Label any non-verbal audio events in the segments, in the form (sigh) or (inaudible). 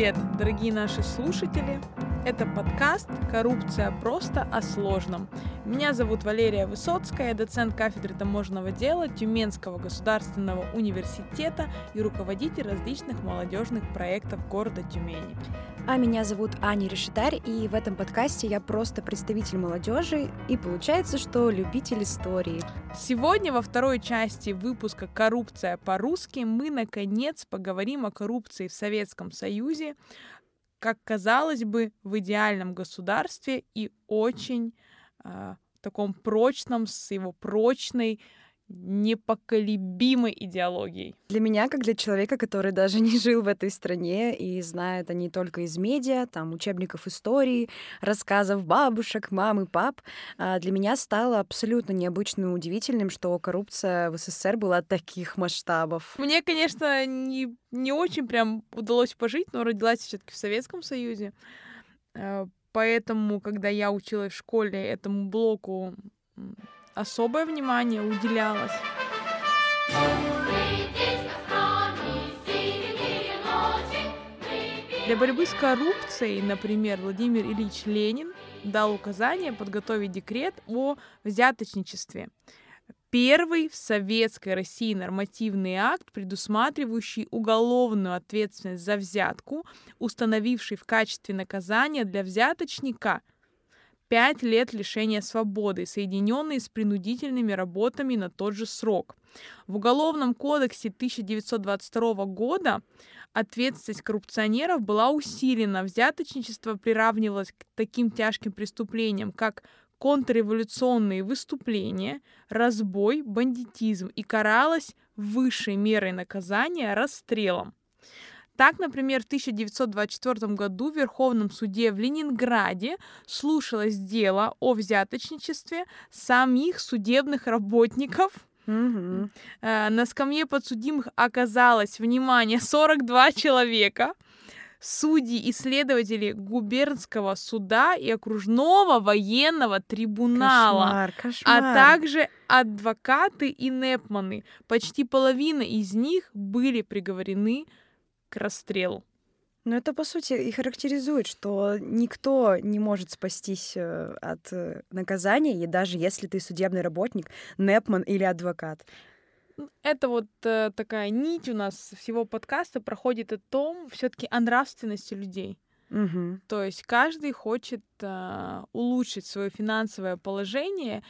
Привет, дорогие наши слушатели! Это подкаст «Коррупция просто о сложном». Меня зовут Валерия Высоцкая, доцент кафедры таможенного дела Тюменского государственного университета и руководитель различных молодежных проектов города Тюмени. А меня зовут Аня Решетарь, и в этом подкасте я просто представитель молодежи, и получается, что любитель истории. Сегодня во второй части выпуска «Коррупция по-русски» мы, наконец, поговорим о коррупции в Советском Союзе, как казалось бы, в идеальном государстве и очень э, таком прочном, с его прочной непоколебимой идеологией. Для меня, как для человека, который даже (laughs) не жил в этой стране и знает они только из медиа, там, учебников истории, рассказов бабушек, мам и пап, а, для меня стало абсолютно необычным и удивительным, что коррупция в СССР была таких масштабов. Мне, конечно, не, не очень прям удалось пожить, но родилась все таки в Советском Союзе. Э, поэтому, когда я училась в школе, этому блоку особое внимание уделялось. Для борьбы с коррупцией, например, Владимир Ильич Ленин дал указание подготовить декрет о взяточничестве. Первый в советской России нормативный акт, предусматривающий уголовную ответственность за взятку, установивший в качестве наказания для взяточника – 5 лет лишения свободы, соединенные с принудительными работами на тот же срок. В Уголовном кодексе 1922 года ответственность коррупционеров была усилена. Взяточничество приравнивалось к таким тяжким преступлениям, как контрреволюционные выступления, разбой, бандитизм и каралось высшей мерой наказания расстрелом. Так, например, в 1924 году в Верховном суде в Ленинграде слушалось дело о взяточничестве самих судебных работников Угу. На скамье подсудимых оказалось, внимание, 42 человека. Судьи и следователи губернского суда и окружного военного трибунала, Кошмар, кошмар. а также адвокаты и непманы. Почти половина из них были приговорены к расстрелу. Но это, по сути, и характеризует, что никто не может спастись э, от э, наказания, и даже если ты судебный работник, непман или адвокат. Это вот э, такая нить у нас всего подкаста проходит о том, все-таки о нравственности людей. Угу. То есть каждый хочет э, улучшить свое финансовое положение,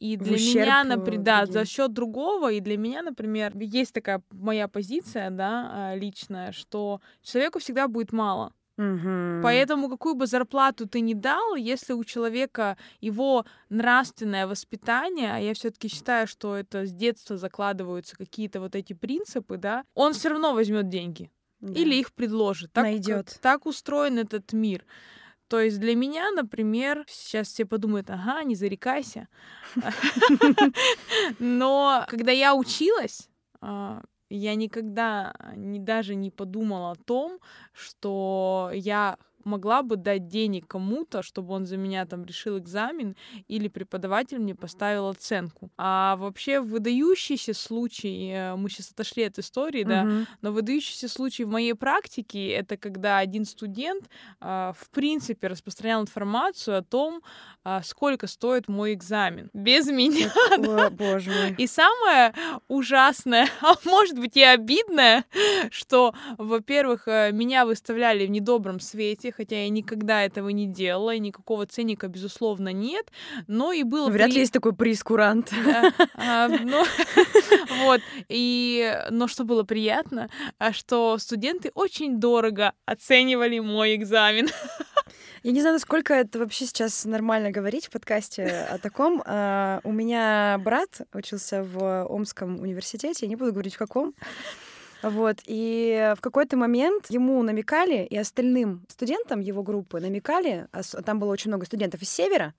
и для ущерб, меня, э, например, да, за счет другого, и для меня, например, есть такая моя позиция, да, а, личная, что человеку всегда будет мало. Угу. Поэтому какую бы зарплату ты ни дал, если у человека его нравственное воспитание, а я все-таки считаю, что это с детства закладываются какие-то вот эти принципы, да, он все равно возьмет деньги или их предложит. Так, Найдет. так устроен этот мир. То есть для меня, например, сейчас все подумают, ага, не зарекайся. Но когда я училась, а, я никогда не, даже не подумала о том, что я могла бы дать денег кому-то, чтобы он за меня там решил экзамен, или преподаватель мне поставил оценку. А вообще выдающийся случай, э, мы сейчас отошли от истории, да, но выдающийся случай в моей практике это когда один студент а, в принципе распространял информацию о том, а, сколько стоит мой экзамен. Без меня. О, (laughs) боже мой. И самое ужасное, (laughs) а может быть и обидное, что, во-первых, э, меня выставляли в недобром свете, хотя я никогда этого не делала, и никакого ценника, безусловно, нет, но и было... Вряд при- ли есть такой прескурант. а, (laughs) (laughs) вот, и, но что было приятно, а, что студенты очень дорого оценивали мой экзамен. (laughs) Я не знаю, насколько это вообще сейчас нормально говорить в подкасте о таком. А, У меня брат учился в Омском университете, я не буду говорить в каком. Вот, и в какой-то момент ему намекали, и остальным студентам его группы намекали, а там было очень много студентов из Севера,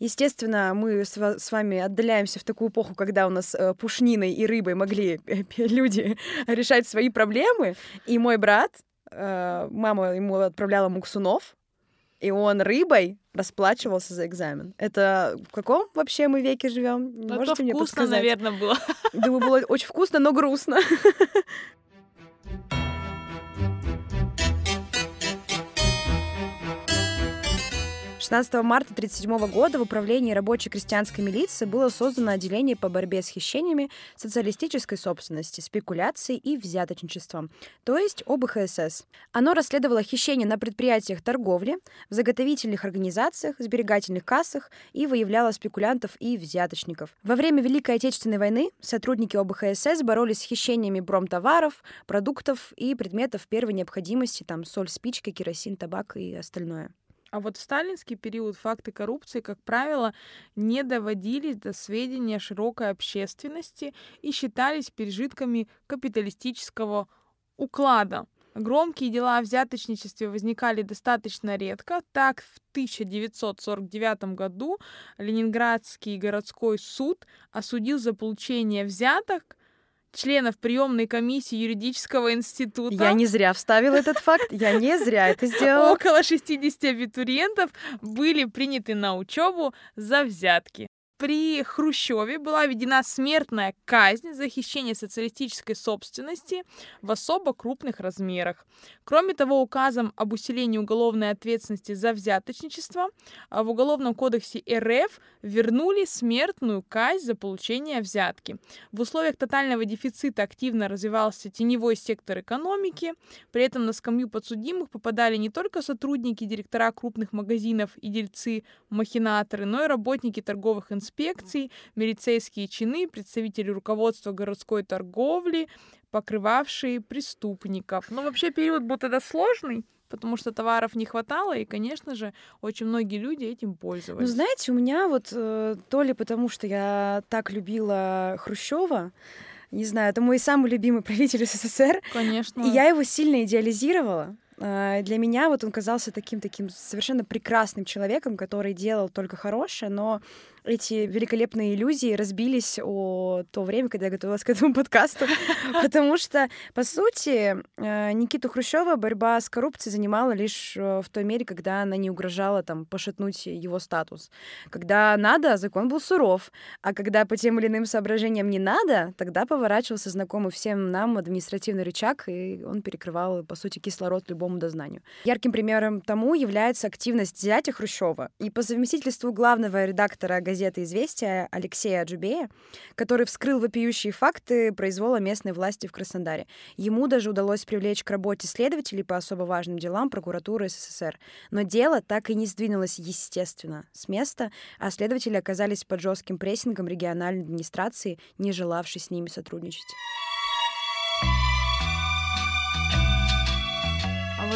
Естественно, мы с ва- с вами отдаляемся в такую эпоху, когда у нас э, пушниной и рыбой могли (laughs) люди (laughs) решать свои проблемы. И мой брат, э, мама ему отправляла муксунов, и он рыбой расплачивался за экзамен. Это в каком вообще мы веке живем? Это Можете мне вкусно, подсказать? наверное, было. Думаю, было очень вкусно, но грустно. (laughs) 16 марта 1937 года в управлении рабочей крестьянской милиции было создано отделение по борьбе с хищениями социалистической собственности, спекуляцией и взяточничеством, то есть ОБХСС. Оно расследовало хищения на предприятиях торговли, в заготовительных организациях, сберегательных кассах и выявляло спекулянтов и взяточников. Во время Великой Отечественной войны сотрудники ОБХСС боролись с хищениями промтоваров, продуктов и предметов первой необходимости, там соль, спички, керосин, табак и остальное. А вот в сталинский период факты коррупции, как правило, не доводились до сведения широкой общественности и считались пережитками капиталистического уклада. Громкие дела о взяточничестве возникали достаточно редко. Так, в 1949 году Ленинградский городской суд осудил за получение взяток членов приемной комиссии юридического института. Я не зря вставила этот факт, я не зря это сделала. Около 60 абитуриентов были приняты на учебу за взятки при Хрущеве была введена смертная казнь за хищение социалистической собственности в особо крупных размерах. Кроме того, указом об усилении уголовной ответственности за взяточничество а в Уголовном кодексе РФ вернули смертную казнь за получение взятки. В условиях тотального дефицита активно развивался теневой сектор экономики, при этом на скамью подсудимых попадали не только сотрудники, директора крупных магазинов и дельцы-махинаторы, но и работники торговых институтов инспекций, милицейские чины, представители руководства городской торговли, покрывавшие преступников. Но вообще период был тогда сложный, потому что товаров не хватало, и, конечно же, очень многие люди этим Ну, пользовались. знаете, у меня вот э, то ли потому, что я так любила Хрущева, не знаю, это мой самый любимый правитель (laughs) СССР, Конечно. и я его сильно идеализировала. А, Для меня вот он казался таким таким совершенно прекрасным человеком, который делал только хорошее, но эти великолепные иллюзии разбились о то время, когда я готовилась к этому подкасту, (laughs) потому что, по сути, э, Никиту Хрущева борьба с коррупцией занимала лишь э, в той мере, когда она не угрожала там пошатнуть его статус. Когда надо, закон был суров, а когда по тем или иным соображениям не надо, тогда поворачивался знакомый всем нам административный рычаг, и он перекрывал, по сути, кислород любому дознанию. Ярким примером тому является активность зятя Хрущева и по совместительству главного редактора газеты «Известия» Алексея Аджубея, который вскрыл вопиющие факты произвола местной власти в Краснодаре. Ему даже удалось привлечь к работе следователей по особо важным делам прокуратуры СССР. Но дело так и не сдвинулось, естественно, с места, а следователи оказались под жестким прессингом региональной администрации, не желавшей с ними сотрудничать.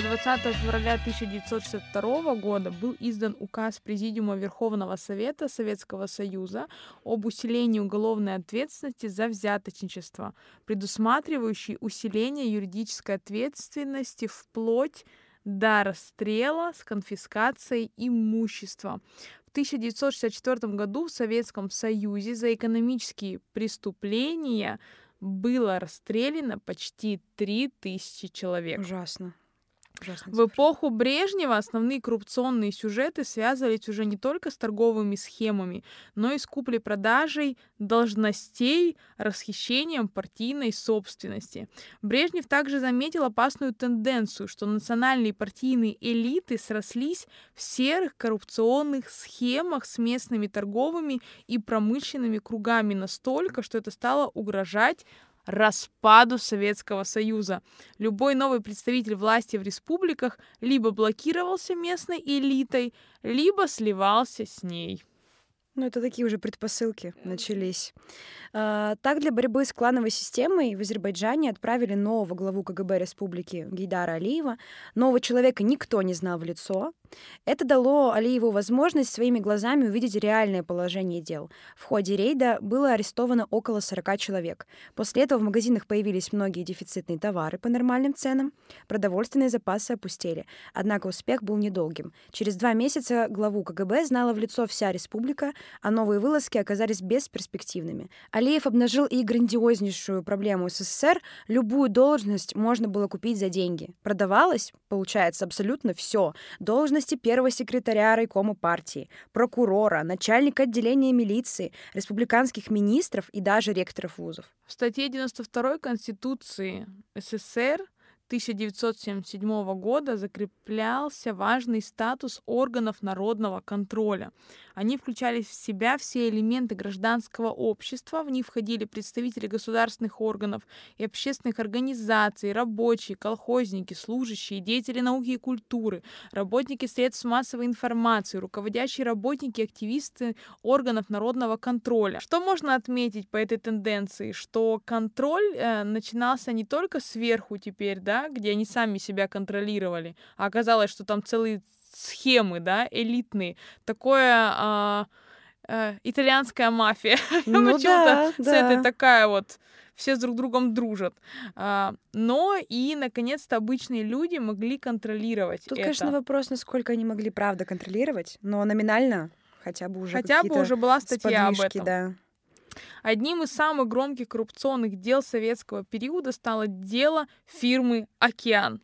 20 февраля 1962 года был издан указ Президиума Верховного Совета Советского Союза об усилении уголовной ответственности за взяточничество, предусматривающий усиление юридической ответственности вплоть до расстрела с конфискацией имущества. В 1964 году в Советском Союзе за экономические преступления было расстреляно почти 3000 человек. Ужасно. Ужасно. В эпоху Брежнева основные коррупционные сюжеты связывались уже не только с торговыми схемами, но и с куплей-продажей должностей, расхищением партийной собственности. Брежнев также заметил опасную тенденцию, что национальные партийные элиты срослись в серых коррупционных схемах с местными торговыми и промышленными кругами настолько, что это стало угрожать распаду Советского Союза. Любой новый представитель власти в республиках либо блокировался местной элитой, либо сливался с ней. Ну, это такие уже предпосылки начались. А, Так, для борьбы с клановой системой в Азербайджане отправили нового главу КГБ республики Гейдара Алиева. Нового человека никто не знал в лицо. Это дало Алиеву возможность своими глазами увидеть реальное положение дел. В ходе рейда было арестовано около 40 человек. После этого в магазинах появились многие дефицитные товары по нормальным ценам. Продовольственные запасы опустели. Однако успех был недолгим. Через два месяца главу КГБ знала в лицо вся республика, а новые вылазки оказались бесперспективными. Алиев обнажил и грандиознейшую проблему СССР. Любую должность можно было купить за деньги. Продавалось, получается, абсолютно все. Должности первого секретаря райкома партии, прокурора, начальника отделения милиции, республиканских министров и даже ректоров вузов. В статье 92 Конституции СССР 1977 года закреплялся важный статус органов народного контроля. Они включали в себя все элементы гражданского общества, в них входили представители государственных органов и общественных организаций, рабочие, колхозники, служащие, деятели науки и культуры, работники средств массовой информации, руководящие работники, активисты органов народного контроля. Что можно отметить по этой тенденции? Что контроль э, начинался не только сверху теперь, да, где они сами себя контролировали, а оказалось, что там целые схемы, да, элитные. Такое а, а, итальянская мафия. (laughs) Ну, да, с этой такая вот все с друг другом дружат. А, но и, наконец-то, обычные люди могли контролировать Тут, это. конечно, вопрос, насколько они могли правда контролировать, но номинально хотя бы уже Хотя бы уже была статья об этом. да. Одним из самых громких коррупционных дел советского периода стало дело фирмы «Океан».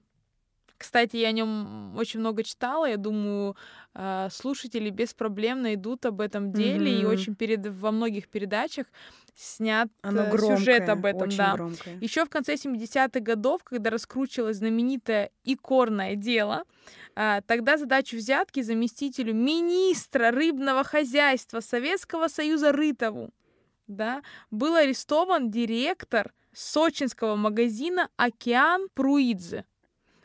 Кстати, я о нем очень много читала. Я думаю, э, слушатели без проблем найдут об этом деле. Mm-hmm. И очень перед, во многих передачах снят Оно громкое, сюжет об этом. очень да. громкое. Еще в конце 70-х годов, когда раскручивалось знаменитое икорное дело, э, тогда задачу взятки заместителю министра рыбного хозяйства Советского Союза Рытову да, был арестован директор сочинского магазина «Океан Пруидзе».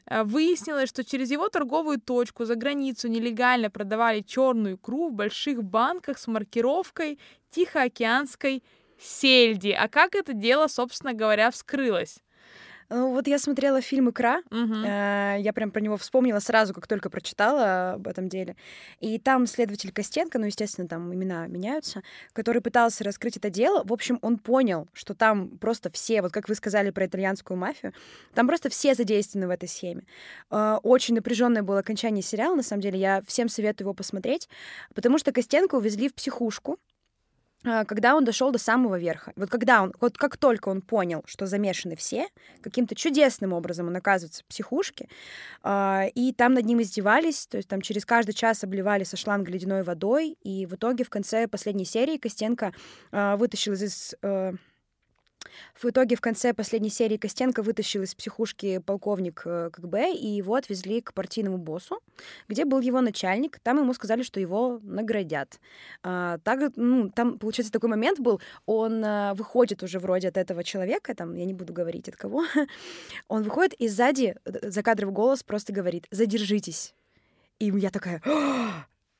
Э, выяснилось, что через его торговую точку за границу нелегально продавали черную икру в больших банках с маркировкой Тихоокеанской сельди. А как это дело, собственно говоря, вскрылось? Ну, вот я смотрела фильм «Икра», Угу. э, я прям про него вспомнила сразу, как только прочитала об этом деле. И там следователь Костенко, ну, естественно, там имена меняются, который пытался раскрыть это дело. В общем, он понял, что там просто все, вот как вы сказали про итальянскую мафию, там просто все задействованы в этой схеме. Э, очень напряженное было окончание сериала, на самом деле. Я всем советую его посмотреть, потому что Костенко увезли в психушку, когда он дошел до самого верха. Вот когда он, вот как только он понял, что замешаны все, каким-то чудесным образом он оказывается в психушке, э, и там над ним издевались, то есть там через каждый час обливали со шланга ледяной водой, и в итоге в конце последней серии Костенко э, вытащил из... В итоге в конце последней серии Костенко вытащил из психушки полковник э, КГБ, и его отвезли к партийному боссу, где был его начальник. Там ему сказали, что его наградят. А, так, ну, там, получается, такой момент был, он а, выходит уже вроде от этого человека, там, я не буду говорить от кого, (laughs) он выходит, и сзади э, закадровый голос просто говорит «задержитесь». И я такая,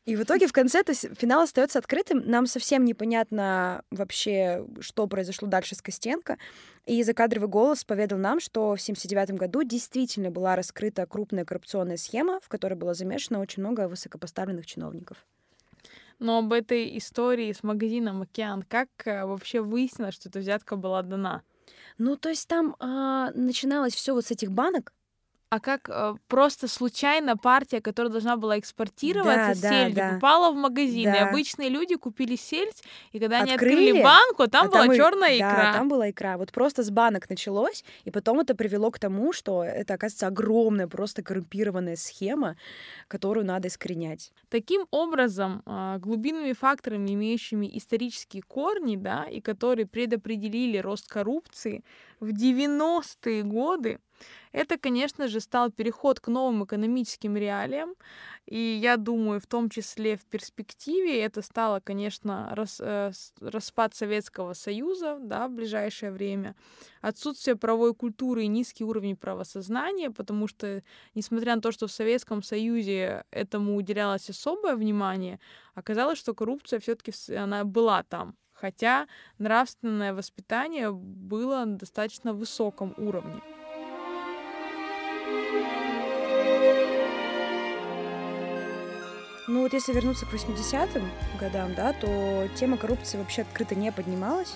и в итоге в конце то финал остается открытым. Нам совсем непонятно вообще, что произошло дальше с Костенко. И закадровый голос поведал нам, что в 1979 году действительно была раскрыта крупная коррупционная схема, в которой было замешано очень много высокопоставленных чиновников. Но об этой истории с магазином «Океан» как э, вообще выяснилось, что эта взятка была дана? Ну, то есть там а, начиналось все вот с этих банок, а как э, просто случайно партия, которая должна была экспортироваться, Да, да, сельдь, да. попала в магазин, и Да. обычные люди купили сельдь, и когда они Открыли, открыли банку, там а была и- черная да, икра. там была икра. Вот просто с банок началось, и потом это привело к тому, что это, оказывается, огромная, просто коррумпированная схема, которую надо искоренять. Таким образом, а, глубинными факторами, имеющими исторические корни, да, и которые предопределили рост коррупции в 90-е годы, это, конечно же, стал переход к новым экономическим реалиям. И я думаю, в том числе в перспективе это стало, конечно, рас- э, распад Советского Союза да, в ближайшее время, отсутствие правовой культуры и низкий уровень правосознания, потому что, несмотря на то, что в Советском Союзе этому уделялось особое внимание, оказалось, что коррупция все-таки она была там. Хотя нравственное воспитание было на достаточно высоком уровне. Ну вот если вернуться к 80-м годам, да, то тема коррупции вообще открыто не поднималась.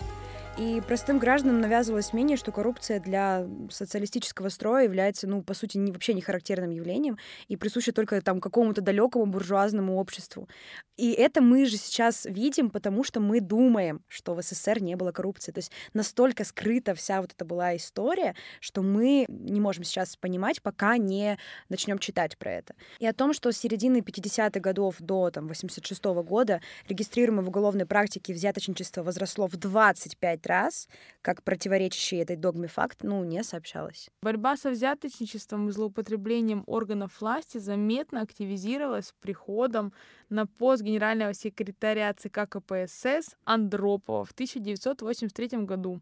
И простым гражданам навязывалось мнение, что коррупция для социалистического строя является, ну, по сути, не, вообще не характерным явлением и присуща только там какому-то далекому буржуазному обществу. И это мы же сейчас видим, потому что мы думаем, что в СССР не было коррупции. То есть настолько скрыта вся вот эта была история, что мы не можем сейчас понимать, пока не начнем читать про это. И о том, что с середины 50-х годов до там, 86 года регистрируемое в уголовной практике взяточничество возросло в 25 этот раз, как противоречащий этой догме факт, ну, не сообщалось. Борьба со взяточничеством и злоупотреблением органов власти заметно активизировалась приходом на пост генерального секретаря ЦК КПСС Андропова в 1983 году.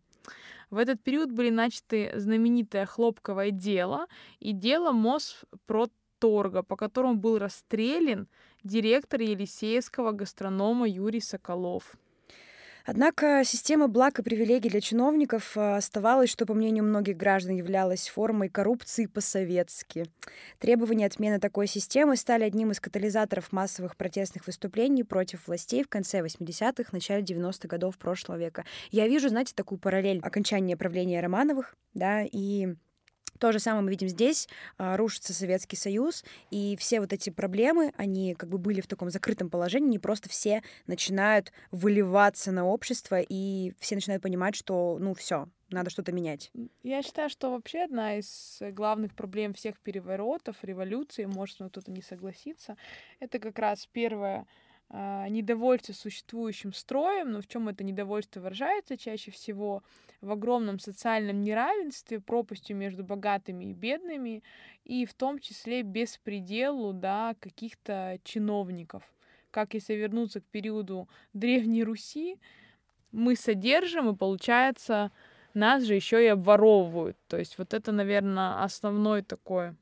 В этот период были начаты знаменитое хлопковое дело и дело Моспроторга, по которому был расстрелян директор Елисеевского гастронома Юрий Соколов. Однако система благ и привилегий для чиновников э, оставалась, что, по мнению многих граждан, являлась формой коррупции по-советски. Требования отмены такой системы стали одним из катализаторов массовых протестных выступлений против властей в конце 80-х, начале 90-х годов прошлого века. Я вижу, знаете, такую параллель окончания правления Романовых, да, и то же самое мы видим здесь. А, рушится Советский Союз, и все вот эти проблемы, они как бы были в таком закрытом положении, не просто все начинают выливаться на общество, и все начинают понимать, что, ну, все, надо что-то менять. Я считаю, что вообще одна из главных проблем всех переворотов, революции, может, кто-то не согласится, это как раз первое недовольство существующим строем, но в чем это недовольство выражается чаще всего в огромном социальном неравенстве, пропастью между богатыми и бедными, и в том числе беспределу да, каких-то чиновников. Как если вернуться к периоду Древней Руси, мы содержим, и получается, нас же еще и обворовывают. То есть вот это, наверное, основной такой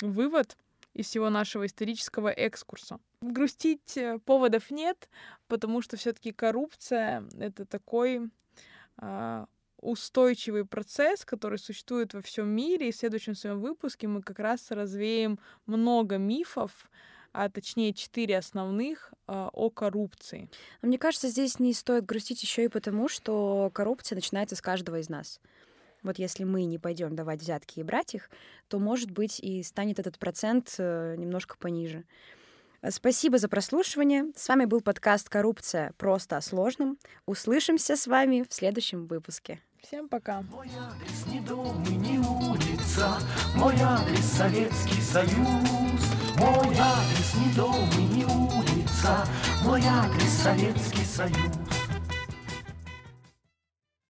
вывод из всего нашего исторического экскурса. Грустить э, поводов нет, потому что все-таки коррупция это такой э, устойчивый процесс, который существует во всем мире. И в следующем своем выпуске мы как раз развеем много мифов, а точнее четыре основных э, о коррупции. Мне кажется, здесь не стоит грустить еще и потому, что коррупция начинается с каждого из нас. Вот если мы не пойдем давать взятки и брать их, то, может быть, и станет этот процент э, немножко пониже. Спасибо за прослушивание. С вами был подкаст «Коррупция. Просто о сложном». Услышимся с вами в следующем выпуске. Всем пока. Мой адрес не дом и не улица, Мой адрес Советский Союз. Мой адрес не дом и не улица, Мой адрес Советский Союз.